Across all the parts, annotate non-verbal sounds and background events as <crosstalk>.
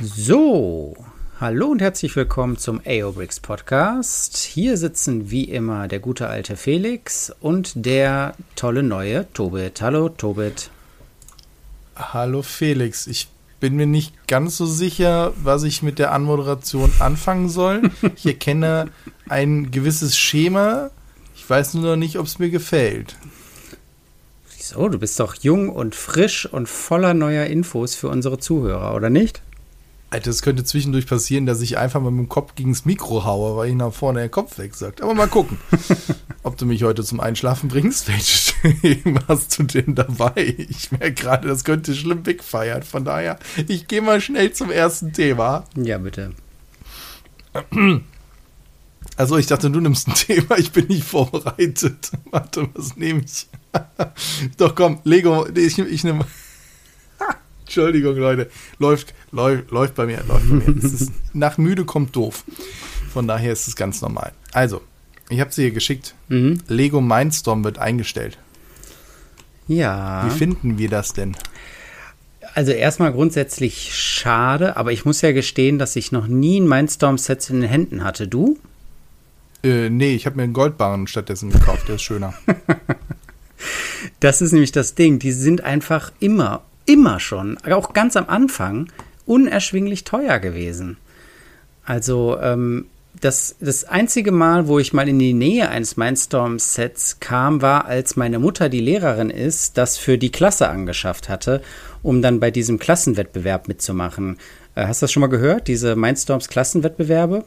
So, hallo und herzlich willkommen zum AOBRICS Podcast. Hier sitzen wie immer der gute alte Felix und der tolle neue Tobit. Hallo Tobit. Hallo Felix, ich bin mir nicht ganz so sicher, was ich mit der Anmoderation anfangen soll. Ich erkenne ein gewisses Schema. Ich weiß nur noch nicht, ob es mir gefällt. Wieso? Du bist doch jung und frisch und voller neuer Infos für unsere Zuhörer, oder nicht? Alter, es könnte zwischendurch passieren, dass ich einfach mal mit dem Kopf gegen das Mikro haue, weil ich nach vorne der Kopf wegsagt. Aber mal gucken, <laughs> ob du mich heute zum Einschlafen bringst. Welches <laughs> hast du denn dabei? Ich merke gerade, das könnte schlimm wegfeiern. Von daher, ich gehe mal schnell zum ersten Thema. Ja, bitte. Also, ich dachte, du nimmst ein Thema. Ich bin nicht vorbereitet. <laughs> Warte, was nehme ich? Doch, komm, Lego. Ich, ich nehme. Entschuldigung, Leute. Läuft, läuft, läuft bei mir, läuft bei mir. Ist, <laughs> nach müde kommt doof. Von daher ist es ganz normal. Also, ich habe sie hier geschickt. Mhm. Lego Mindstorm wird eingestellt. Ja. Wie finden wir das denn? Also erstmal grundsätzlich schade, aber ich muss ja gestehen, dass ich noch nie ein Mindstorm-Set in den Händen hatte. Du? Äh, nee, ich habe mir einen Goldbarren stattdessen gekauft, der ist schöner. <laughs> das ist nämlich das Ding. Die sind einfach immer immer schon, auch ganz am Anfang, unerschwinglich teuer gewesen. Also ähm, das, das einzige Mal, wo ich mal in die Nähe eines Mindstorm-Sets kam, war, als meine Mutter, die Lehrerin ist, das für die Klasse angeschafft hatte, um dann bei diesem Klassenwettbewerb mitzumachen. Äh, hast du das schon mal gehört, diese Mindstorms Klassenwettbewerbe?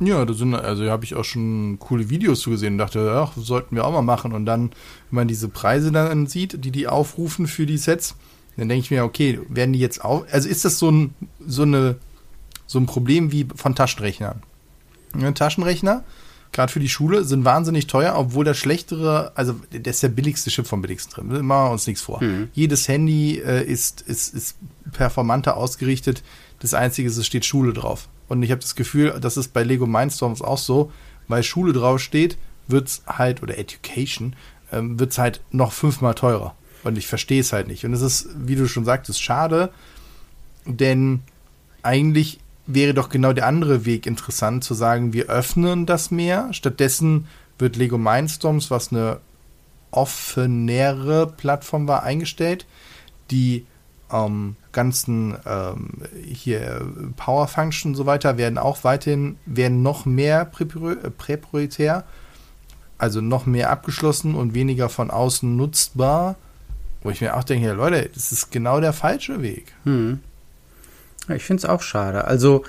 Ja, da sind, also habe ich auch schon coole Videos zu gesehen und dachte, ja, sollten wir auch mal machen. Und dann, wenn man diese Preise dann sieht, die die aufrufen für die Sets, dann denke ich mir, okay, werden die jetzt auch, also ist das so ein, so eine, so ein Problem wie von Taschenrechnern? Ja, Taschenrechner, gerade für die Schule, sind wahnsinnig teuer, obwohl das schlechtere, also das ist der billigste Chip vom billigsten drin. Machen wir uns nichts vor. Mhm. Jedes Handy äh, ist, ist, ist performanter ausgerichtet. Das Einzige ist, es steht Schule drauf. Und ich habe das Gefühl, das ist bei Lego Mindstorms auch so, weil Schule drauf steht, wird es halt, oder Education, ähm, wird es halt noch fünfmal teurer. Und ich verstehe es halt nicht. Und es ist, wie du schon sagtest, schade, denn eigentlich wäre doch genau der andere Weg interessant, zu sagen, wir öffnen das mehr. Stattdessen wird Lego Mindstorms, was eine offenere Plattform war, eingestellt. Die ähm, ganzen ähm, hier Power Function und so weiter werden auch weiterhin, werden noch mehr präprioritär, also noch mehr abgeschlossen und weniger von außen nutzbar. Wo ich mir auch denke, ja, Leute, das ist genau der falsche Weg. Hm. Ich finde es auch schade. Also,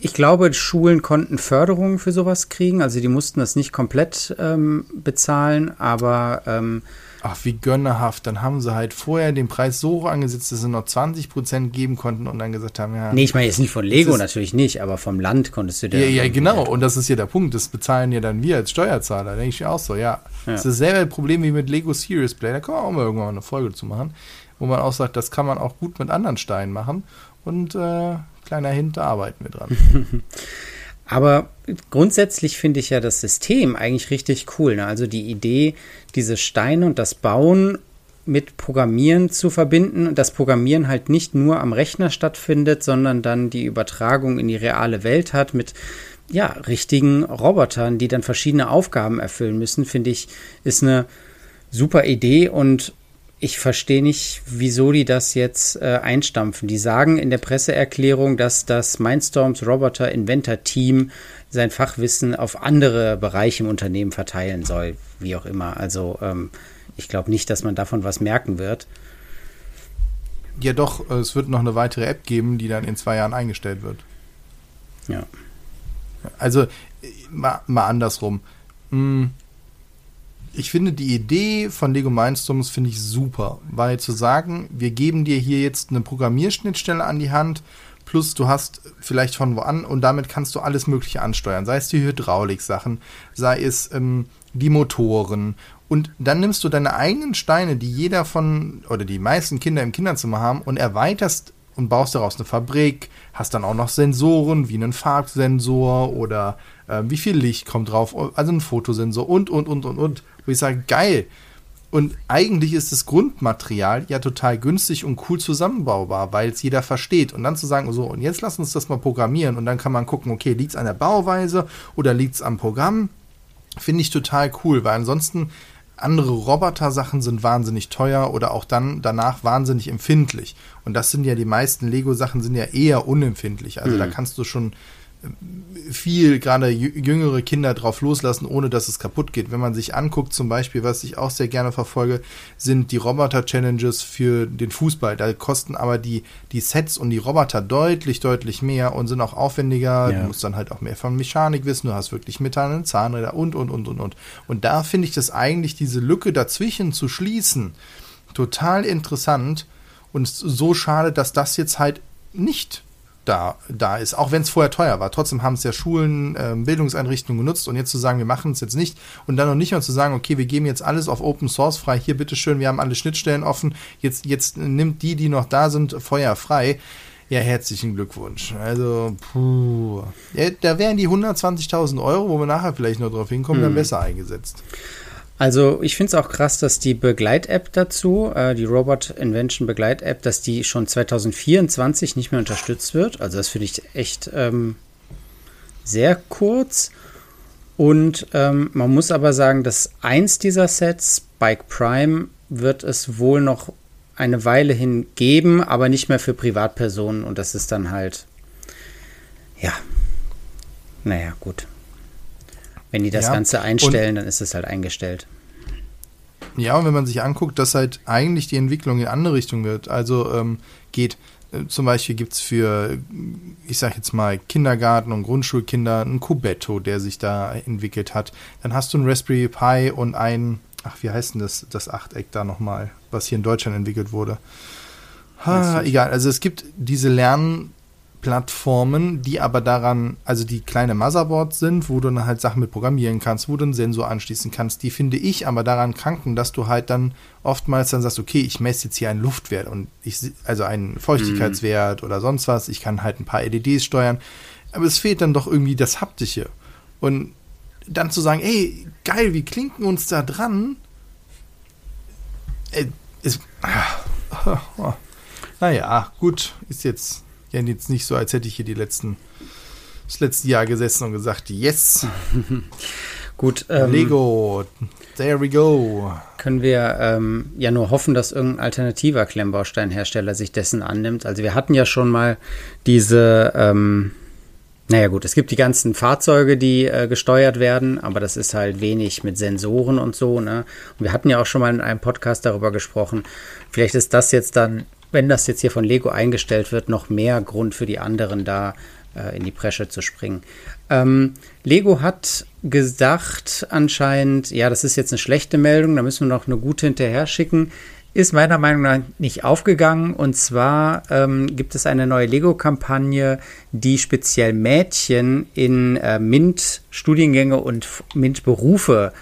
ich glaube, Schulen konnten Förderungen für sowas kriegen. Also, die mussten das nicht komplett ähm, bezahlen, aber ähm, ach, wie gönnerhaft. Dann haben sie halt vorher den Preis so hoch angesetzt, dass sie noch 20% geben konnten und dann gesagt haben, ja. Nee, ich meine jetzt nicht von Lego natürlich nicht, aber vom Land konntest du dir. Ja, ja, genau. Und das ist ja der Punkt. Das bezahlen ja dann wir als Steuerzahler. Denke ich auch so, ja. ja. Das ist dasselbe Problem wie mit Lego Serious Play. Da kann man auch mal irgendwann eine Folge zu machen, wo man auch sagt, das kann man auch gut mit anderen Steinen machen. Und äh, kleiner Hint, da arbeiten wir dran. <laughs> Aber grundsätzlich finde ich ja das System eigentlich richtig cool. Ne? Also die Idee, diese Steine und das Bauen mit Programmieren zu verbinden und das Programmieren halt nicht nur am Rechner stattfindet, sondern dann die Übertragung in die reale Welt hat mit ja, richtigen Robotern, die dann verschiedene Aufgaben erfüllen müssen, finde ich, ist eine super Idee und ich verstehe nicht, wieso die das jetzt äh, einstampfen. Die sagen in der Presseerklärung, dass das Mindstorms Roboter Inventor Team sein Fachwissen auf andere Bereiche im Unternehmen verteilen soll, wie auch immer. Also ähm, ich glaube nicht, dass man davon was merken wird. Ja, doch, es wird noch eine weitere App geben, die dann in zwei Jahren eingestellt wird. Ja. Also, mal, mal andersrum. Hm ich finde die Idee von Lego Mindstorms finde ich super, weil zu sagen, wir geben dir hier jetzt eine Programmierschnittstelle an die Hand, plus du hast vielleicht von wo an und damit kannst du alles Mögliche ansteuern, sei es die Hydraulik-Sachen, sei es ähm, die Motoren. Und dann nimmst du deine eigenen Steine, die jeder von oder die meisten Kinder im Kinderzimmer haben und erweiterst und baust daraus eine Fabrik, hast dann auch noch Sensoren wie einen Farbsensor oder äh, wie viel Licht kommt drauf, also ein Fotosensor und, und, und, und, und. Wo ich sage, geil, Und eigentlich ist das Grundmaterial ja total günstig und cool zusammenbaubar, weil es jeder versteht. Und dann zu sagen, so, und jetzt lass uns das mal programmieren und dann kann man gucken, okay, liegt es an der Bauweise oder liegt es am Programm? Finde ich total cool, weil ansonsten andere Roboter-Sachen sind wahnsinnig teuer oder auch dann danach wahnsinnig empfindlich. Und das sind ja die meisten Lego-Sachen sind ja eher unempfindlich. Also mhm. da kannst du schon viel gerade jüngere Kinder drauf loslassen, ohne dass es kaputt geht. Wenn man sich anguckt, zum Beispiel, was ich auch sehr gerne verfolge, sind die Roboter-Challenges für den Fußball. Da kosten aber die, die Sets und die Roboter deutlich, deutlich mehr und sind auch aufwendiger. Ja. Du musst dann halt auch mehr von Mechanik wissen. Du hast wirklich metallene Zahnräder und, und, und, und, und. Und da finde ich das eigentlich, diese Lücke dazwischen zu schließen, total interessant und so schade, dass das jetzt halt nicht da, da ist, auch wenn es vorher teuer war. Trotzdem haben es ja Schulen, äh, Bildungseinrichtungen genutzt und jetzt zu sagen, wir machen es jetzt nicht und dann noch nicht mal zu sagen, okay, wir geben jetzt alles auf Open Source frei, hier bitteschön, wir haben alle Schnittstellen offen, jetzt, jetzt nimmt die, die noch da sind, Feuer frei. Ja, herzlichen Glückwunsch. Also, puh. Ja, da wären die 120.000 Euro, wo wir nachher vielleicht noch drauf hinkommen, hm. dann besser eingesetzt. Also ich finde es auch krass, dass die Begleit-App dazu, äh, die Robot Invention Begleit-App, dass die schon 2024 nicht mehr unterstützt wird. Also das finde ich echt ähm, sehr kurz. Und ähm, man muss aber sagen, dass eins dieser Sets, Bike Prime, wird es wohl noch eine Weile hin geben, aber nicht mehr für Privatpersonen. Und das ist dann halt, ja, naja, gut. Wenn die das ja, Ganze einstellen, dann ist es halt eingestellt. Ja, und wenn man sich anguckt, dass halt eigentlich die Entwicklung in andere Richtung wird, also ähm, geht, äh, zum Beispiel gibt es für, ich sag jetzt mal, Kindergarten und Grundschulkinder einen Cubetto, der sich da entwickelt hat. Dann hast du einen Raspberry Pi und ein, ach, wie heißt denn das, das Achteck da nochmal, was hier in Deutschland entwickelt wurde. Ha, egal, also es gibt diese Lern- Plattformen, die aber daran, also die kleine Motherboards sind, wo du dann halt Sachen mit programmieren kannst, wo du einen Sensor anschließen kannst, die finde ich aber daran kranken, dass du halt dann oftmals dann sagst, okay, ich messe jetzt hier einen Luftwert und ich, also einen Feuchtigkeitswert mhm. oder sonst was, ich kann halt ein paar LEDs steuern, aber es fehlt dann doch irgendwie das Haptische. Und dann zu sagen, ey, geil, wie klinken uns da dran? Äh, ist, ah, ah, <laughs> naja, gut, ist jetzt ja, jetzt nicht so, als hätte ich hier die letzten, das letzte Jahr gesessen und gesagt, yes. <laughs> Gut. Ähm, Lego, there we go. Können wir ähm, ja nur hoffen, dass irgendein alternativer Klemmbausteinhersteller sich dessen annimmt. Also wir hatten ja schon mal diese, ähm, naja gut, es gibt die ganzen Fahrzeuge, die äh, gesteuert werden, aber das ist halt wenig mit Sensoren und so. Ne? Und wir hatten ja auch schon mal in einem Podcast darüber gesprochen. Vielleicht ist das jetzt dann wenn das jetzt hier von Lego eingestellt wird, noch mehr Grund für die anderen da äh, in die Presche zu springen. Ähm, Lego hat gesagt anscheinend, ja, das ist jetzt eine schlechte Meldung, da müssen wir noch eine gute hinterher schicken. Ist meiner Meinung nach nicht aufgegangen. Und zwar ähm, gibt es eine neue Lego-Kampagne, die speziell Mädchen in äh, MINT-Studiengänge und MINT-Berufe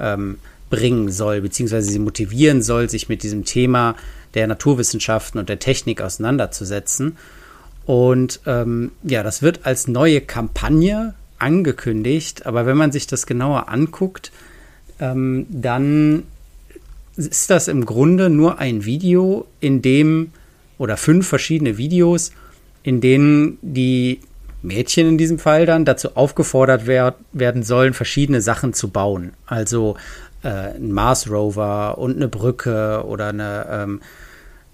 ähm, bringen soll, beziehungsweise sie motivieren soll, sich mit diesem Thema der Naturwissenschaften und der Technik auseinanderzusetzen. Und ähm, ja, das wird als neue Kampagne angekündigt, aber wenn man sich das genauer anguckt, ähm, dann ist das im Grunde nur ein Video, in dem, oder fünf verschiedene Videos, in denen die Mädchen in diesem Fall dann dazu aufgefordert wer werden sollen, verschiedene Sachen zu bauen. Also äh, ein Mars Rover und eine Brücke oder eine, ähm,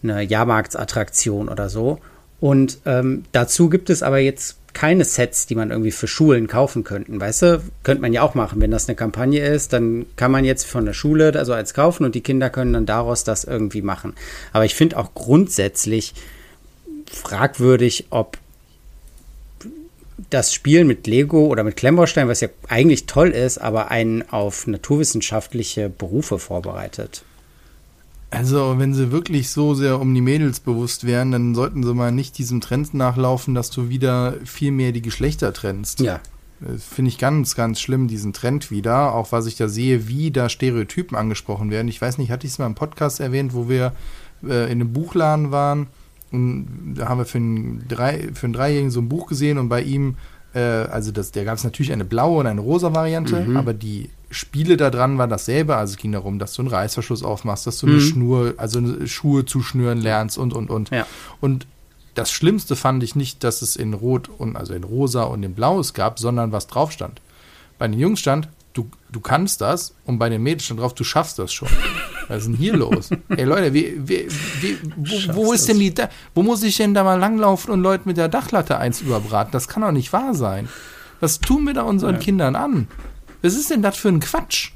eine Jahrmarktsattraktion oder so. Und ähm, dazu gibt es aber jetzt keine Sets, die man irgendwie für Schulen kaufen könnten. Weißt du, könnte man ja auch machen. Wenn das eine Kampagne ist, dann kann man jetzt von der Schule also als kaufen und die Kinder können dann daraus das irgendwie machen. Aber ich finde auch grundsätzlich fragwürdig, ob das Spielen mit Lego oder mit Klemmbaustein, was ja eigentlich toll ist, aber einen auf naturwissenschaftliche Berufe vorbereitet. Also, wenn sie wirklich so sehr um die Mädels bewusst wären, dann sollten sie mal nicht diesem Trend nachlaufen, dass du wieder viel mehr die Geschlechter trennst. Ja. Finde ich ganz, ganz schlimm, diesen Trend wieder. Auch was ich da sehe, wie da Stereotypen angesprochen werden. Ich weiß nicht, hatte ich es mal im Podcast erwähnt, wo wir äh, in einem Buchladen waren und da haben wir für einen, drei, für einen Dreijährigen so ein Buch gesehen und bei ihm, äh, also das, da gab es natürlich eine blaue und eine rosa Variante, mhm. aber die Spiele daran war dasselbe. Also es ging darum, dass du einen Reißverschluss aufmachst, dass du eine Mhm. Schnur, also eine Schuhe zuschnüren lernst und, und, und. Ja. Und das Schlimmste fand ich nicht, dass es in Rot und also in Rosa und in Blau es gab, sondern was drauf stand. Bei den Jungs stand, du, du kannst das und bei den Mädels stand drauf, du schaffst das schon. Was ist denn hier los? Ey Leute, wie, wie, wie, wo, wo ist denn die, Da- wo muss ich denn da mal langlaufen und Leute mit der Dachlatte eins überbraten? Das kann doch nicht wahr sein. Was tun wir da unseren Ja. Kindern an? Was ist denn das für ein Quatsch?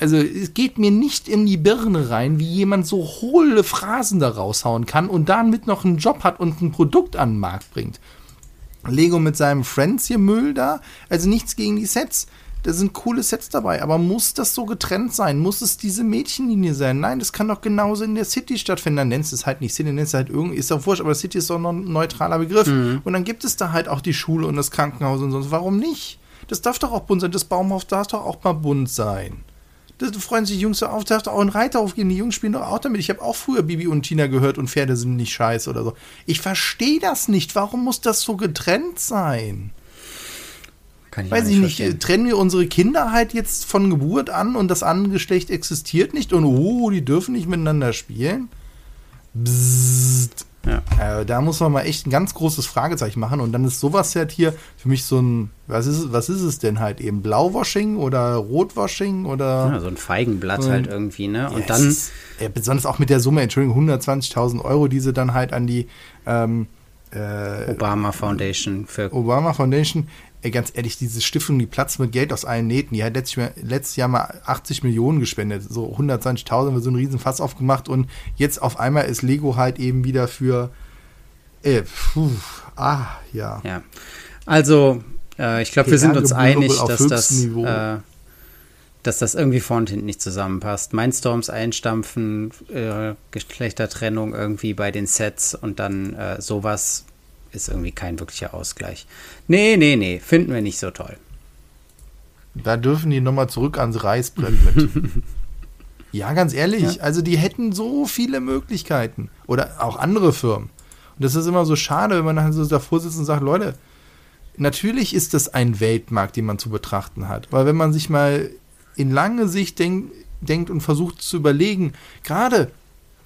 Also es geht mir nicht in die Birne rein, wie jemand so hohle Phrasen da raushauen kann und damit noch einen Job hat und ein Produkt an den Markt bringt. Lego mit seinem Friends hier Müll da, also nichts gegen die Sets. Da sind coole Sets dabei, aber muss das so getrennt sein? Muss es diese Mädchenlinie sein? Nein, das kann doch genauso in der City stattfinden. Dann nennst du es halt nicht City, nennst du halt irgendwie, ist doch wurscht, aber City ist doch noch ein neutraler Begriff. Und dann gibt es da halt auch die Schule und das Krankenhaus und sonst. Warum nicht? Das darf doch auch bunt sein. Das Baumhaus darf doch auch mal bunt sein. Das freuen sich die Jungs so auf, darf doch auch ein Reiterhof gehen. Die Jungs spielen doch auch damit. Ich habe auch früher Bibi und Tina gehört und Pferde sind nicht scheiße oder so. Ich verstehe das nicht. Warum muss das so getrennt sein? Kann ich Weiß ich nicht, verstehen. trennen wir unsere Kinder halt jetzt von Geburt an und das andere Geschlecht existiert nicht und oh, die dürfen nicht miteinander spielen? Bzzzt. Ja. Äh, da muss man mal echt ein ganz großes Fragezeichen machen und dann ist sowas halt hier für mich so ein, was ist, es- was ist es denn halt eben? Blauwashing oder Rotwashing oder? Ja, so ein Feigenblatt Und- halt irgendwie, ne? Und Ja, dann, ja, besonders auch mit der Summe, Entschuldigung, 120.000 Euro, die sie dann halt an die ähm, äh, Obama Foundation für Obama Foundation, ey, ganz ehrlich, diese Stiftung, die platzt mit Geld aus allen Nähten, die hat letztes Jahr, letztes Jahr mal 80 Millionen gespendet, so 120.000 wird so ein riesen Fass aufgemacht und jetzt auf einmal ist Lego halt eben wieder für, äh, puh, ah, ja. Ja. Also, äh, ich glaube, wir sind uns einig, dass das, äh, dass das irgendwie vorne und hinten nicht zusammenpasst. Mindstorms einstampfen, äh, Geschlechtertrennung irgendwie bei den Sets und dann äh, sowas ist irgendwie kein wirklicher Ausgleich. Nee, nee, nee, finden wir nicht so toll. Da dürfen die nochmal zurück ans Reißbrett mit. <laughs> ja, ganz ehrlich, also die hätten so viele Möglichkeiten. Oder auch andere Firmen. Und das ist immer so schade, wenn man dann so davor sitzt und sagt, Leute, natürlich ist das ein Weltmarkt, den man zu betrachten hat. Weil wenn man sich mal in lange Sicht denk, denkt und versucht zu überlegen, gerade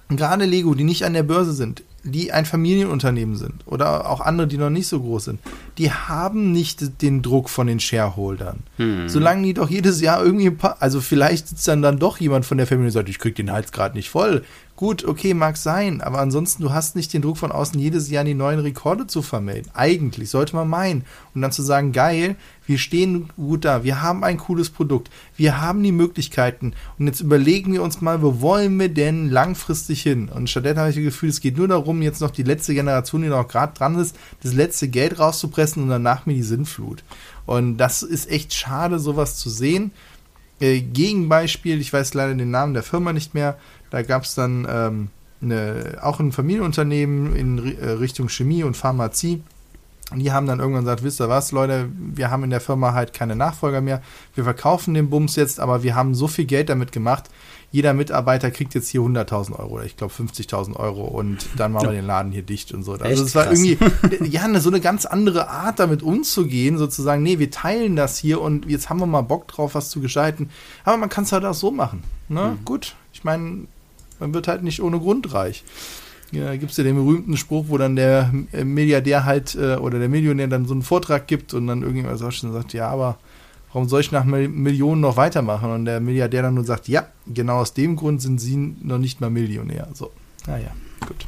gerade Lego, die nicht an der Börse sind, die ein Familienunternehmen sind oder auch andere, die noch nicht so groß sind, die haben nicht den Druck von den Shareholdern. Hm. Solange die doch jedes Jahr irgendwie ein paar, also vielleicht sitzt dann dann doch jemand von der Familie und sagt, ich krieg den Hals gerade nicht voll. Gut, okay, mag sein, aber ansonsten, du hast nicht den Druck von außen, jedes Jahr die neuen Rekorde zu vermelden. Eigentlich, sollte man meinen. Und dann zu sagen, geil, wir stehen gut da, wir haben ein cooles Produkt, wir haben die Möglichkeiten und jetzt überlegen wir uns mal, wo wollen wir denn langfristig hin? Und stattdessen habe ich das Gefühl, es geht nur darum, jetzt noch die letzte Generation, die noch gerade dran ist, das letzte Geld rauszupressen und danach mir die Sinnflut. Und das ist echt schade, sowas zu sehen. Äh, Gegenbeispiel, ich weiß leider den Namen der Firma nicht mehr, da gab es dann ähm, eine, auch ein Familienunternehmen in äh, Richtung Chemie und Pharmazie. Und die haben dann irgendwann gesagt, wisst ihr was, Leute, wir haben in der Firma halt keine Nachfolger mehr. Wir verkaufen den Bums jetzt, aber wir haben so viel Geld damit gemacht. Jeder Mitarbeiter kriegt jetzt hier 100.000 Euro oder ich glaube 50.000 Euro und dann machen wir den Laden hier dicht und so. Also es war krass. irgendwie, <laughs> ja, so eine ganz andere Art damit umzugehen, sozusagen, nee, wir teilen das hier und jetzt haben wir mal Bock drauf, was zu gestalten. Aber man kann es halt auch so machen. Ne? Gut, ich meine, man wird halt nicht ohne Grund reich. Ja, gibt es ja den berühmten Spruch, wo dann der äh, Milliardär halt äh, oder der Millionär dann so einen Vortrag gibt und dann irgendjemand sagt, sagt, ja, aber warum soll ich nach Mil- Millionen noch weitermachen? Und der Milliardär dann nur sagt, ja, genau aus dem Grund sind sie noch nicht mal Millionär. So, naja, gut.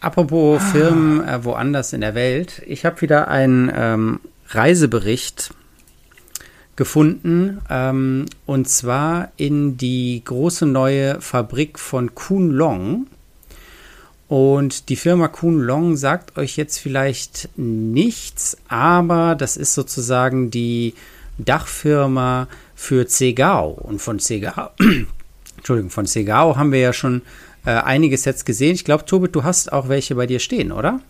Apropos Firmen äh, woanders in der Welt. Ich habe wieder einen ähm, Reisebericht gefunden ähm, und zwar in die große neue Fabrik von Kuhn Long. Und die Firma Kuhn Long sagt euch jetzt vielleicht nichts, aber das ist sozusagen die Dachfirma für Zegao. Und von Zegao, <clears throat> Entschuldigung, von Segao haben wir ja schon äh, einige Sets gesehen. Ich glaube, Tobit, du hast auch welche bei dir stehen, oder?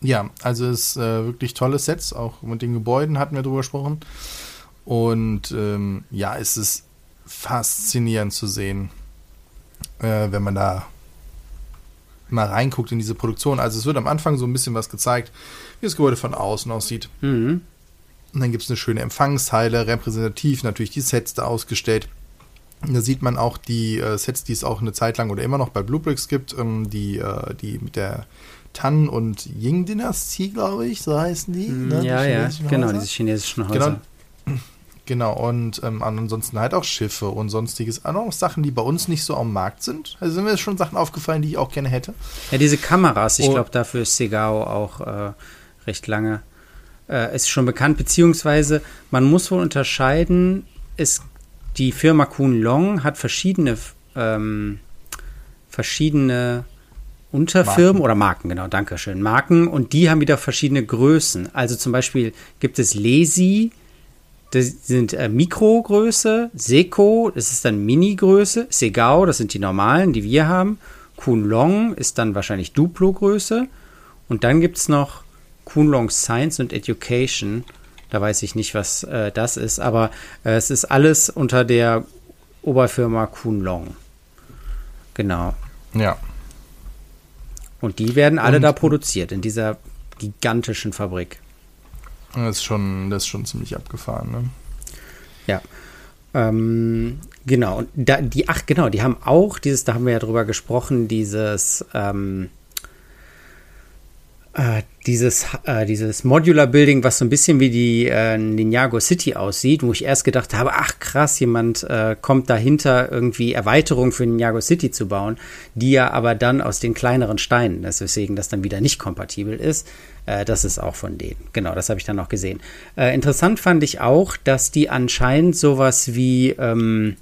Ja, also es ist äh, wirklich tolle Sets, auch mit den Gebäuden hatten wir drüber gesprochen. Und ähm, ja, es ist faszinierend zu sehen, äh, wenn man da mal reinguckt in diese Produktion. Also es wird am Anfang so ein bisschen was gezeigt, wie das Gebäude von außen aussieht. Mhm. Und dann gibt es eine schöne Empfangshalle, repräsentativ natürlich die Sets da ausgestellt. Da sieht man auch die äh, Sets, die es auch eine Zeit lang oder immer noch bei Bluebricks gibt, ähm, die, äh, die mit der Tan- und Ying-Dynastie, glaube ich, so heißen die. Ne? Ja, die ja, genau, diese chinesischen Häuser. Genau, genau und ähm, ansonsten halt auch Schiffe und sonstiges. Auch noch Sachen, die bei uns nicht so am Markt sind. Also sind mir schon Sachen aufgefallen, die ich auch gerne hätte. Ja, diese Kameras, ich glaube, dafür ist Segao auch äh, recht lange äh, ist schon bekannt, beziehungsweise man muss wohl unterscheiden, es, die Firma Kuhn Long hat verschiedene, ähm, verschiedene Unterfirmen Marken. oder Marken, genau, danke schön, Marken und die haben wieder verschiedene Größen. Also zum Beispiel gibt es Lesi, das sind äh, Mikrogröße, Seco, das ist dann Mini-Größe, Segao, das sind die normalen, die wir haben, Kuhn Long ist dann wahrscheinlich Duplo-Größe und dann gibt es noch Kunlong Science and Education. Da weiß ich nicht, was äh, das ist, aber äh, es ist alles unter der Oberfirma Kunlong. Genau. Ja. Und die werden alle Und, da produziert, in dieser gigantischen Fabrik. Das ist schon, das ist schon ziemlich abgefahren, ne? Ja. Ähm, genau. Und da, die, ach genau, die haben auch dieses, da haben wir ja drüber gesprochen, dieses, ähm, äh, dieses, äh, dieses Modular Building, was so ein bisschen wie die äh, Ninjago City aussieht, wo ich erst gedacht habe, ach krass, jemand äh, kommt dahinter, irgendwie Erweiterungen für Ninjago City zu bauen, die ja aber dann aus den kleineren Steinen, deswegen das dann wieder nicht kompatibel ist. Äh, das ist auch von denen. Genau, das habe ich dann auch gesehen. Äh, interessant fand ich auch, dass die anscheinend sowas wie ähm,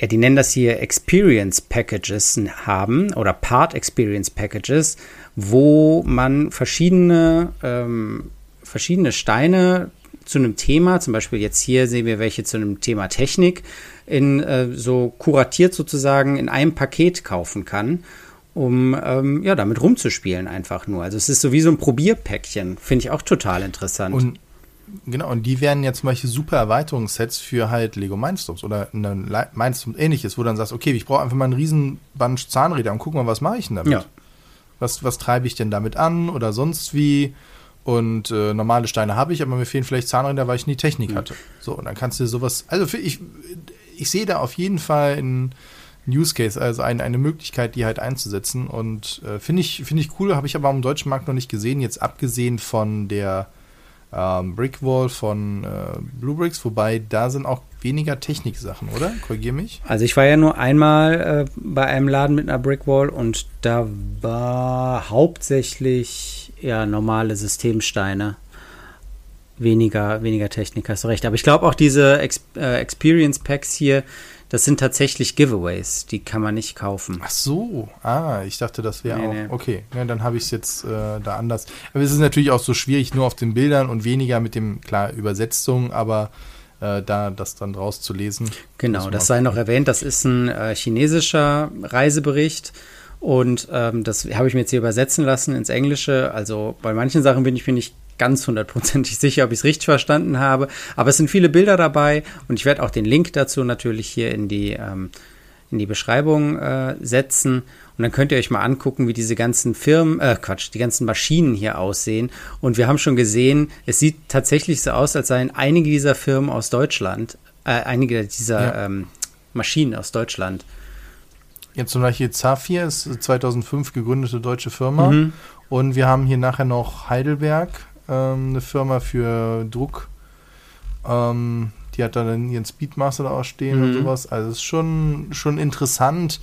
ja, die nennen das hier Experience Packages haben oder Part Experience Packages, wo man verschiedene, ähm, verschiedene Steine zu einem Thema, zum Beispiel jetzt hier sehen wir welche zu einem Thema Technik, in äh, so kuratiert sozusagen in einem Paket kaufen kann, um ähm, ja damit rumzuspielen einfach nur. Also es ist so wie so ein Probierpäckchen, finde ich auch total interessant. Und Genau, und die wären jetzt zum Beispiel super Erweiterungssets für halt Lego Mindstorms oder Mindstorms ähnliches, wo du dann sagst, okay, ich brauche einfach mal einen riesen Bunch Zahnräder und guck mal, was mache ich denn damit? Ja. Was, was treibe ich denn damit an oder sonst wie? Und äh, normale Steine habe ich, aber mir fehlen vielleicht Zahnräder, weil ich nie Technik mhm. hatte. So, und dann kannst du sowas, also für, ich, ich sehe da auf jeden Fall einen Use Case, also ein, eine Möglichkeit, die halt einzusetzen. Und äh, finde ich, finde ich cool, habe ich aber am deutschen Markt noch nicht gesehen, jetzt abgesehen von der ähm, Brickwall von äh, Blue Bricks, wobei da sind auch weniger Techniksachen, oder? Korrigier mich. Also ich war ja nur einmal äh, bei einem Laden mit einer Brickwall und da war hauptsächlich ja normale Systemsteine. Weniger, weniger Technik, hast du recht. Aber ich glaube auch diese Ex äh, Experience Packs hier, das sind tatsächlich Giveaways, die kann man nicht kaufen. Ach so, ah, ich dachte, das wäre nee, auch. Nee. Okay, ja, dann habe ich es jetzt äh, da anders. Aber es ist natürlich auch so schwierig, nur auf den Bildern und weniger mit dem, klar, Übersetzung, aber äh, da das dann draus zu lesen. Genau, das sei noch erwähnt, das ist ein äh, chinesischer Reisebericht. Und ähm, das habe ich mir jetzt hier übersetzen lassen ins Englische. Also bei manchen Sachen bin ich mir nicht ganz hundertprozentig sicher, ob ich es richtig verstanden habe. Aber es sind viele Bilder dabei und ich werde auch den Link dazu natürlich hier in die, ähm, in die Beschreibung äh, setzen. Und dann könnt ihr euch mal angucken, wie diese ganzen Firmen, äh, Quatsch, die ganzen Maschinen hier aussehen. Und wir haben schon gesehen, es sieht tatsächlich so aus, als seien einige dieser Firmen aus Deutschland, äh, einige dieser ja. ähm, Maschinen aus Deutschland. Jetzt zum Beispiel Zafir ist 2005 gegründete deutsche Firma. Mhm. Und wir haben hier nachher noch Heidelberg, ähm, eine Firma für Druck. Ähm, die hat dann ihren Speedmaster da auch stehen mhm. und sowas. Also es ist schon, schon interessant,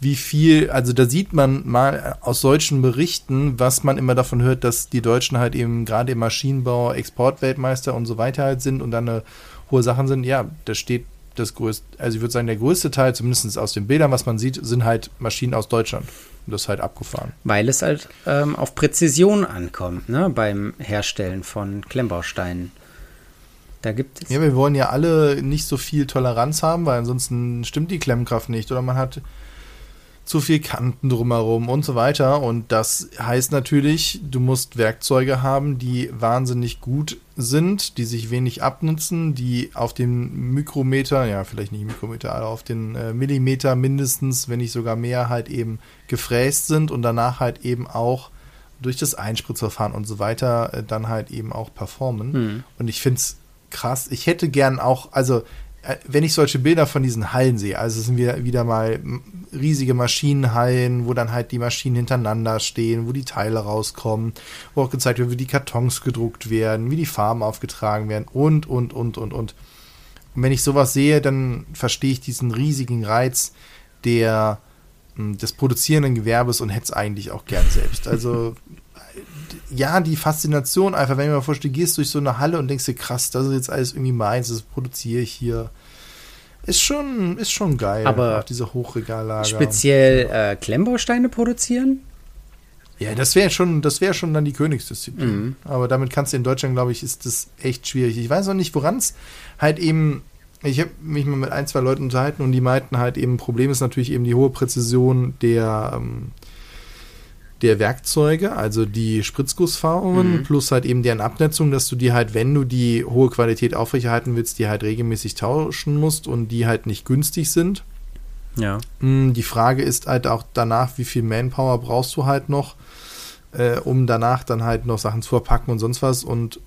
wie viel, also da sieht man mal aus solchen Berichten, was man immer davon hört, dass die Deutschen halt eben gerade im Maschinenbau Exportweltmeister und so weiter halt sind und dann eine hohe Sachen sind. Ja, da steht das größte, also ich würde sagen, der größte Teil, zumindest aus den Bildern, was man sieht, sind halt Maschinen aus Deutschland. Das ist halt abgefahren. Weil es halt ähm, auf Präzision ankommt, ne, beim Herstellen von Klemmbausteinen. Da gibt es. Ja, wir wollen ja alle nicht so viel Toleranz haben, weil ansonsten stimmt die Klemmkraft nicht. Oder man hat zu viel Kanten drumherum und so weiter. Und das heißt natürlich, du musst Werkzeuge haben, die wahnsinnig gut sind, die sich wenig abnutzen, die auf den Mikrometer, ja, vielleicht nicht Mikrometer, aber auf den äh, Millimeter mindestens, wenn nicht sogar mehr, halt eben gefräst sind und danach halt eben auch durch das Einspritzverfahren und so weiter äh, dann halt eben auch performen. Mhm. Und ich finde es krass. Ich hätte gern auch, also wenn ich solche Bilder von diesen Hallen sehe, also sind wieder, wieder mal riesige Maschinenhallen, wo dann halt die Maschinen hintereinander stehen, wo die Teile rauskommen, wo auch gezeigt wird, wie die Kartons gedruckt werden, wie die Farben aufgetragen werden und, und, und, und, und. Und wenn ich sowas sehe, dann verstehe ich diesen riesigen Reiz der, des produzierenden Gewerbes und hätte es eigentlich auch gern selbst. Also <laughs> ja, die Faszination einfach, wenn ich mir vorstelle, du gehst durch so eine Halle und denkst dir, krass, das ist jetzt alles irgendwie meins, das produziere ich hier. Ist schon, ist schon geil. Aber auch diese Hochregallager. Speziell äh, Klemmbausteine produzieren? Ja, das wäre schon, das wäre schon dann die Königsdisziplin. Mhm. Aber damit kannst du in Deutschland, glaube ich, ist das echt schwierig. Ich weiß auch nicht, woran es halt eben. Ich habe mich mal mit ein, zwei Leuten unterhalten und die meinten halt eben, Problem ist natürlich eben die hohe Präzision der, ähm, der Werkzeuge, also die Spritzgussfarben mhm. plus halt eben deren Abnetzung, dass du die halt, wenn du die hohe Qualität aufrechterhalten willst, die halt regelmäßig tauschen musst und die halt nicht günstig sind. Ja. Mm, die Frage ist halt auch danach, wie viel Manpower brauchst du halt noch, äh, um danach dann halt noch Sachen zu verpacken und sonst was und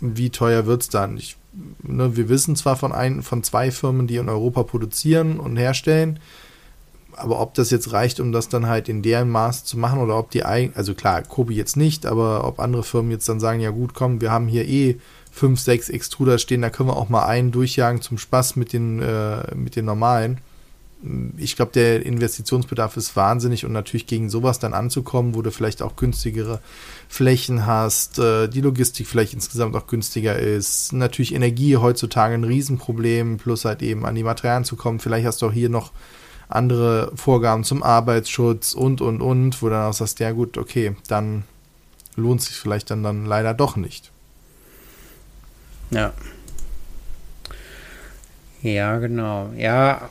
wie teuer wird es dann? Ich, ne, wir wissen zwar von, ein, von zwei Firmen, die in Europa produzieren und herstellen, aber ob das jetzt reicht, um das dann halt in deren Maß zu machen oder ob die eigentlich, also klar, Kobi jetzt nicht, aber ob andere Firmen jetzt dann sagen, ja gut, komm, wir haben hier eh fünf, sechs Extruder stehen, da können wir auch mal einen durchjagen zum Spaß mit den, äh, mit den normalen. Ich glaube, der Investitionsbedarf ist wahnsinnig und natürlich gegen sowas dann anzukommen, wo du vielleicht auch günstigere Flächen hast, äh, die Logistik vielleicht insgesamt auch günstiger ist. Natürlich Energie heutzutage ein Riesenproblem, plus halt eben an die Materialien zu kommen. Vielleicht hast du auch hier noch andere Vorgaben zum Arbeitsschutz und, und, und, wo dann auch sagst, ja gut, okay, dann lohnt sich vielleicht dann, dann leider doch nicht. Ja. Ja, genau. Ja,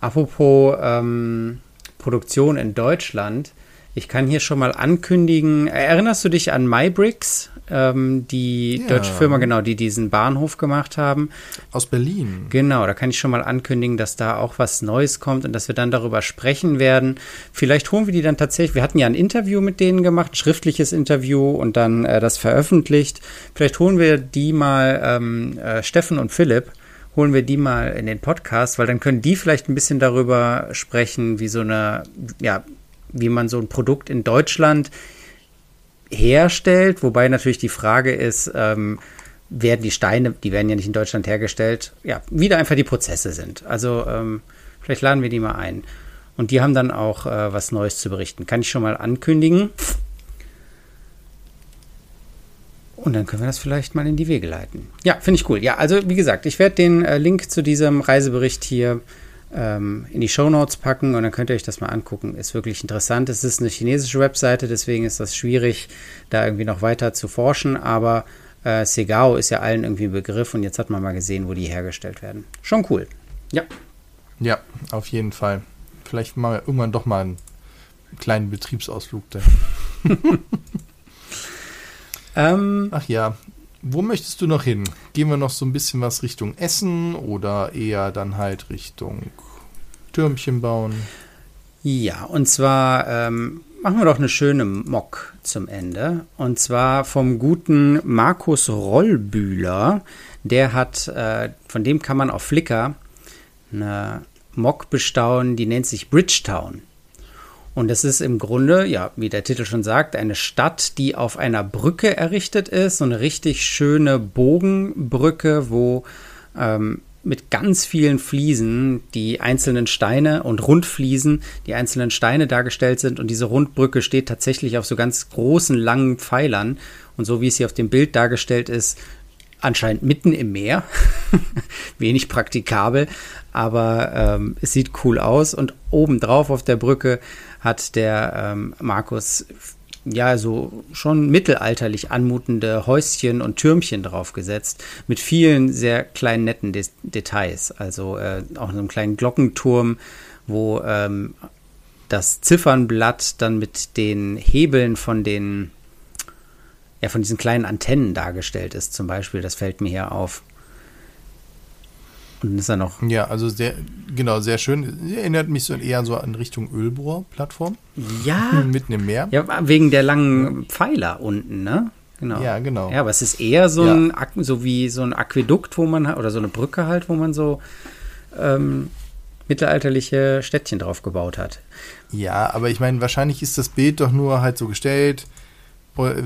apropos ähm, Produktion in Deutschland. Ich kann hier schon mal ankündigen, erinnerst du dich an MyBricks? Ähm, die ja. deutsche Firma, genau, die diesen Bahnhof gemacht haben. Aus Berlin. Genau, da kann ich schon mal ankündigen, dass da auch was Neues kommt und dass wir dann darüber sprechen werden. Vielleicht holen wir die dann tatsächlich, wir hatten ja ein Interview mit denen gemacht, ein schriftliches Interview und dann äh, das veröffentlicht. Vielleicht holen wir die mal, ähm, äh, Steffen und Philipp, holen wir die mal in den Podcast, weil dann können die vielleicht ein bisschen darüber sprechen, wie so eine, ja, wie man so ein Produkt in Deutschland herstellt, wobei natürlich die Frage ist, ähm, werden die Steine, die werden ja nicht in Deutschland hergestellt, ja, wieder einfach die Prozesse sind. Also ähm, vielleicht laden wir die mal ein. Und die haben dann auch äh, was Neues zu berichten. Kann ich schon mal ankündigen. Und dann können wir das vielleicht mal in die Wege leiten. Ja, finde ich cool. Ja, also wie gesagt, ich werde den äh, Link zu diesem Reisebericht hier ähm, in die Show Notes packen und dann könnt ihr euch das mal angucken. Ist wirklich interessant. Es ist eine chinesische Webseite, deswegen ist das schwierig, da irgendwie noch weiter zu forschen, aber äh, Segao ist ja allen irgendwie ein Begriff und jetzt hat man mal gesehen, wo die hergestellt werden. Schon cool. Ja. Ja, auf jeden Fall. Vielleicht machen wir irgendwann doch mal einen kleinen Betriebsausflug da. <laughs> ähm, Ach ja, wo möchtest du noch hin? Gehen wir noch so ein bisschen was Richtung Essen oder eher dann halt Richtung Türmchen bauen? Ja, und zwar ähm, machen wir doch eine schöne Mock zum Ende. Und zwar vom guten Markus Rollbühler. Der hat, äh, von dem kann man auf Flickr eine Mock bestaunen, die nennt sich Bridgetown. Und es ist im Grunde, ja, wie der Titel schon sagt, eine Stadt, die auf einer Brücke errichtet ist. So eine richtig schöne Bogenbrücke, wo ähm, mit ganz vielen Fliesen die einzelnen Steine und Rundfliesen, die einzelnen Steine dargestellt sind. Und diese Rundbrücke steht tatsächlich auf so ganz großen, langen Pfeilern. Und so wie es hier auf dem Bild dargestellt ist, anscheinend mitten im Meer. <laughs> Wenig praktikabel, aber ähm, es sieht cool aus. Und obendrauf auf der Brücke hat der ähm, Markus ja so schon mittelalterlich anmutende Häuschen und Türmchen draufgesetzt mit vielen sehr kleinen netten De Details. Also äh, auch einem kleinen Glockenturm, wo ähm, das Ziffernblatt dann mit den Hebeln von den ja von diesen kleinen Antennen dargestellt ist. Zum Beispiel, das fällt mir hier auf. Und ist er noch. Ja, also sehr, genau, sehr schön. Sie erinnert mich so eher so an Richtung Ölbohr-Plattform. Ja. Mitten im Meer. Ja, wegen der langen Pfeiler unten, ne? Genau. Ja, genau. Ja, aber es ist eher so ein, so wie so ein Aquädukt, wo man, oder so eine Brücke halt, wo man so ähm, mittelalterliche Städtchen drauf gebaut hat. Ja, aber ich meine, wahrscheinlich ist das Bild doch nur halt so gestellt,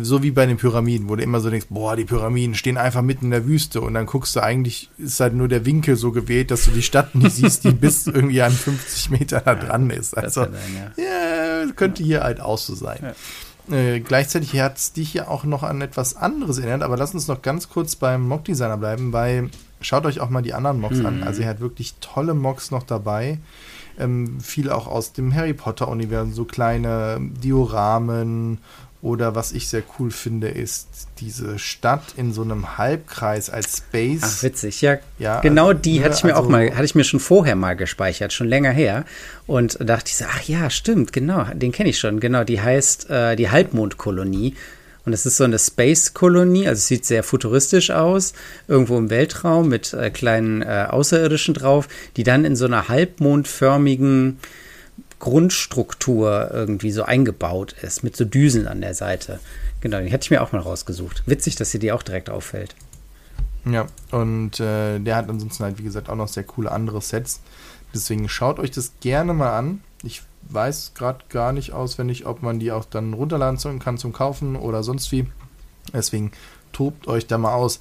so wie bei den Pyramiden, wo du immer so denkst, boah, die Pyramiden stehen einfach mitten in der Wüste und dann guckst du eigentlich, ist halt nur der Winkel so gewählt, dass du die Stadt nicht <laughs> siehst, die bis irgendwie an 50 Meter da dran ist. Also, sein, ja. ja. könnte hier halt auch so sein. Ja. Äh, gleichzeitig hat es dich ja auch noch an etwas anderes erinnert, aber lass uns noch ganz kurz beim Mock-Designer bleiben, weil schaut euch auch mal die anderen Mocks mhm. an. Also er hat wirklich tolle Mocks noch dabei. Ähm, viel auch aus dem Harry Potter-Universum, so kleine Dioramen oder was ich sehr cool finde, ist diese Stadt in so einem Halbkreis als Space. Ach, witzig, ja. ja genau die ne, hatte ich mir also, auch mal, hatte ich mir schon vorher mal gespeichert, schon länger her. Und dachte ich so, ach ja, stimmt, genau, den kenne ich schon. Genau, die heißt äh, die Halbmondkolonie. Und es ist so eine Space-Kolonie, also es sieht sehr futuristisch aus, irgendwo im Weltraum mit äh, kleinen äh, Außerirdischen drauf, die dann in so einer halbmondförmigen Grundstruktur irgendwie so eingebaut ist, mit so Düsen an der Seite. Genau, die hätte ich mir auch mal rausgesucht. Witzig, dass dir die auch direkt auffällt. Ja, und äh, der hat ansonsten halt, wie gesagt, auch noch sehr coole andere Sets. Deswegen schaut euch das gerne mal an. Ich weiß gerade gar nicht auswendig, ob man die auch dann runterladen kann zum Kaufen oder sonst wie. Deswegen tobt euch da mal aus.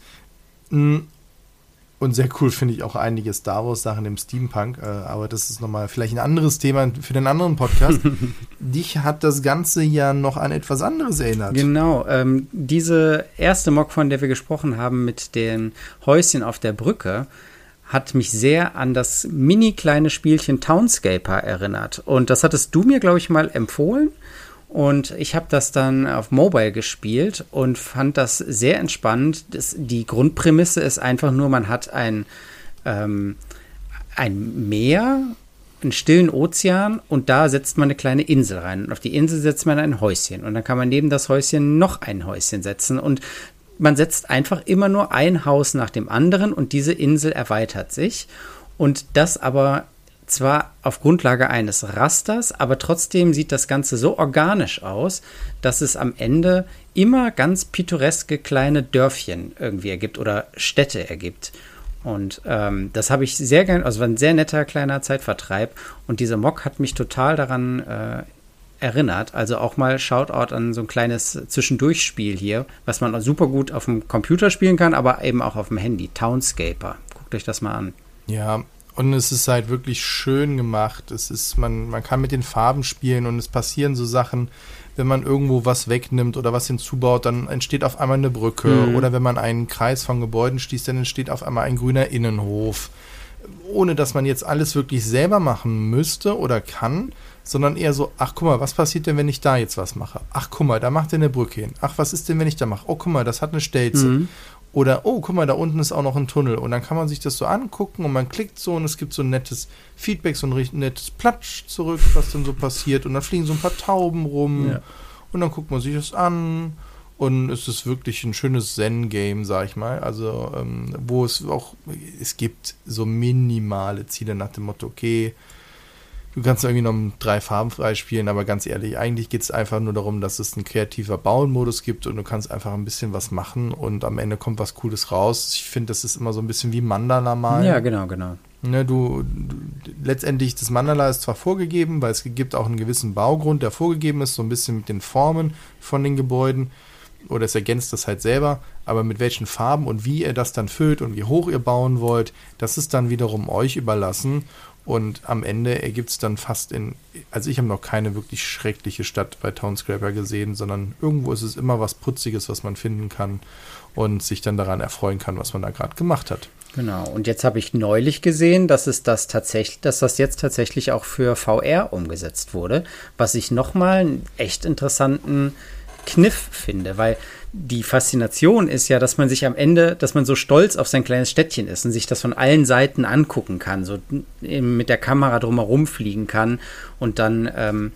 Und sehr cool finde ich auch einige Star Wars-Sachen im Steampunk, äh, aber das ist nochmal vielleicht ein anderes Thema für den anderen Podcast. <laughs> Dich hat das Ganze ja noch an etwas anderes erinnert. Genau, ähm, diese erste Mock, von der wir gesprochen haben, mit den Häuschen auf der Brücke, hat mich sehr an das mini kleine Spielchen Townscaper erinnert. Und das hattest du mir, glaube ich, mal empfohlen. Und ich habe das dann auf Mobile gespielt und fand das sehr entspannt. Das, die Grundprämisse ist einfach nur, man hat ein, ähm, ein Meer, einen stillen Ozean und da setzt man eine kleine Insel rein. Und auf die Insel setzt man ein Häuschen. Und dann kann man neben das Häuschen noch ein Häuschen setzen. Und man setzt einfach immer nur ein Haus nach dem anderen und diese Insel erweitert sich. Und das aber zwar auf Grundlage eines Rasters, aber trotzdem sieht das Ganze so organisch aus, dass es am Ende immer ganz pittoreske kleine Dörfchen irgendwie ergibt oder Städte ergibt. Und ähm, das habe ich sehr gerne, also war ein sehr netter kleiner Zeitvertreib. Und dieser Mock hat mich total daran äh, erinnert. Also auch mal Shoutout an so ein kleines Zwischendurchspiel hier, was man super gut auf dem Computer spielen kann, aber eben auch auf dem Handy. Townscaper. Guckt euch das mal an. Ja, und es ist halt wirklich schön gemacht. Es ist, man, man kann mit den Farben spielen und es passieren so Sachen, wenn man irgendwo was wegnimmt oder was hinzubaut, dann entsteht auf einmal eine Brücke. Mhm. Oder wenn man einen Kreis von Gebäuden schließt, dann entsteht auf einmal ein grüner Innenhof. Ohne dass man jetzt alles wirklich selber machen müsste oder kann, sondern eher so, ach guck mal, was passiert denn, wenn ich da jetzt was mache? Ach guck mal, da macht er eine Brücke hin. Ach, was ist denn, wenn ich da mache? Oh, guck mal, das hat eine Stelze. Mhm. Oder, oh, guck mal, da unten ist auch noch ein Tunnel. Und dann kann man sich das so angucken und man klickt so und es gibt so ein nettes Feedback, so ein nettes Platsch zurück, was dann so passiert. Und dann fliegen so ein paar Tauben rum. Ja. Und dann guckt man sich das an. Und es ist wirklich ein schönes Zen-Game, sag ich mal. Also, ähm, wo es auch, es gibt so minimale Ziele nach dem Motto, okay, du kannst irgendwie noch drei Farben freispielen, aber ganz ehrlich, eigentlich geht es einfach nur darum, dass es einen kreativer Bauen-Modus gibt und du kannst einfach ein bisschen was machen und am Ende kommt was Cooles raus. Ich finde, das ist immer so ein bisschen wie Mandala mal. Ja, genau, genau. Ne, du, du, letztendlich, das Mandala ist zwar vorgegeben, weil es gibt auch einen gewissen Baugrund, der vorgegeben ist, so ein bisschen mit den Formen von den Gebäuden oder es ergänzt das halt selber, aber mit welchen Farben und wie ihr das dann füllt und wie hoch ihr bauen wollt, das ist dann wiederum euch überlassen und am Ende ergibt es dann fast in, also ich habe noch keine wirklich schreckliche Stadt bei Townscraper gesehen, sondern irgendwo ist es immer was Putziges, was man finden kann und sich dann daran erfreuen kann, was man da gerade gemacht hat. Genau. Und jetzt habe ich neulich gesehen, dass es das tatsächlich, dass das jetzt tatsächlich auch für VR umgesetzt wurde, was ich nochmal einen echt interessanten Kniff finde, weil die Faszination ist ja, dass man sich am Ende, dass man so stolz auf sein kleines Städtchen ist und sich das von allen Seiten angucken kann, so mit der Kamera drumherum fliegen kann und dann ähm,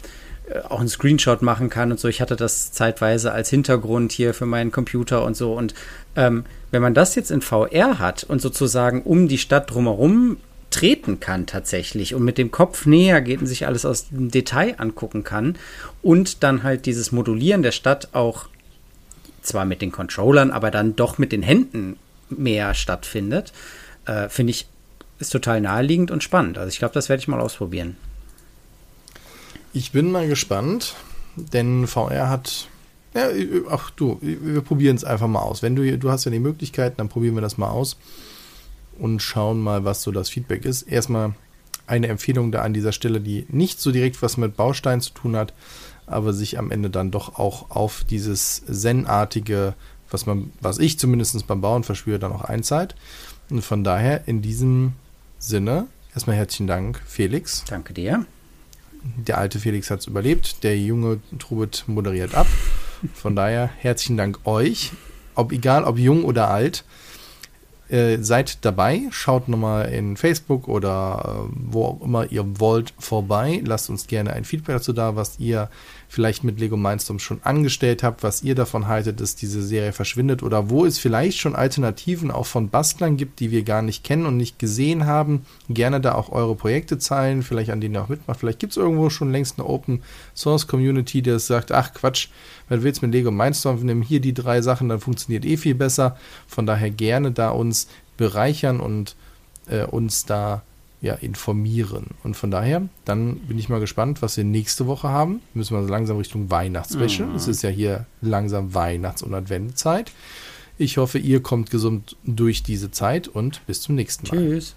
äh, auch einen Screenshot machen kann und so. Ich hatte das zeitweise als Hintergrund hier für meinen Computer und so. Und ähm, wenn man das jetzt in VR hat und sozusagen um die Stadt drumherum treten kann tatsächlich und mit dem Kopf näher geht und sich alles aus dem Detail angucken kann und dann halt dieses Modulieren der Stadt auch zwar mit den Controllern, aber dann doch mit den Händen mehr stattfindet, äh, finde ich, ist total naheliegend und spannend. Also ich glaube, das werde ich mal ausprobieren. Ich bin mal gespannt, denn VR hat. Ja, ach du, wir probieren es einfach mal aus. Wenn du, du hast ja die Möglichkeit, dann probieren wir das mal aus und schauen mal, was so das Feedback ist. Erstmal eine Empfehlung da an dieser Stelle, die nicht so direkt was mit Baustein zu tun hat, aber sich am Ende dann doch auch auf dieses Zen-artige, was man, was ich zumindest beim Bauen verspüre, dann auch einzahlt. Und von daher in diesem Sinne erstmal herzlichen Dank, Felix. Danke dir. Der alte Felix hat es überlebt, der junge Trubet moderiert ab. Von daher herzlichen Dank euch. Ob egal, ob jung oder alt. Äh, seid dabei, schaut nochmal in Facebook oder äh, wo auch immer ihr wollt vorbei. Lasst uns gerne ein Feedback dazu da, was ihr vielleicht mit Lego Mindstorm schon angestellt habt, was ihr davon haltet, dass diese Serie verschwindet oder wo es vielleicht schon Alternativen auch von Bastlern gibt, die wir gar nicht kennen und nicht gesehen haben. Gerne da auch eure Projekte zeigen, vielleicht an denen ihr auch mitmacht. Vielleicht gibt es irgendwo schon längst eine Open Source Community, die sagt, ach Quatsch, was willst mit Lego Mindstorm? Wir nehmen hier die drei Sachen, dann funktioniert eh viel besser. Von daher gerne da uns bereichern und äh, uns da ja, informieren. Und von daher, dann bin ich mal gespannt, was wir nächste Woche haben. Müssen wir so langsam Richtung Weihnachtsspecial. Mhm. Es ist ja hier langsam Weihnachts- und Adventzeit. Ich hoffe, ihr kommt gesund durch diese Zeit und bis zum nächsten Mal. Tschüss.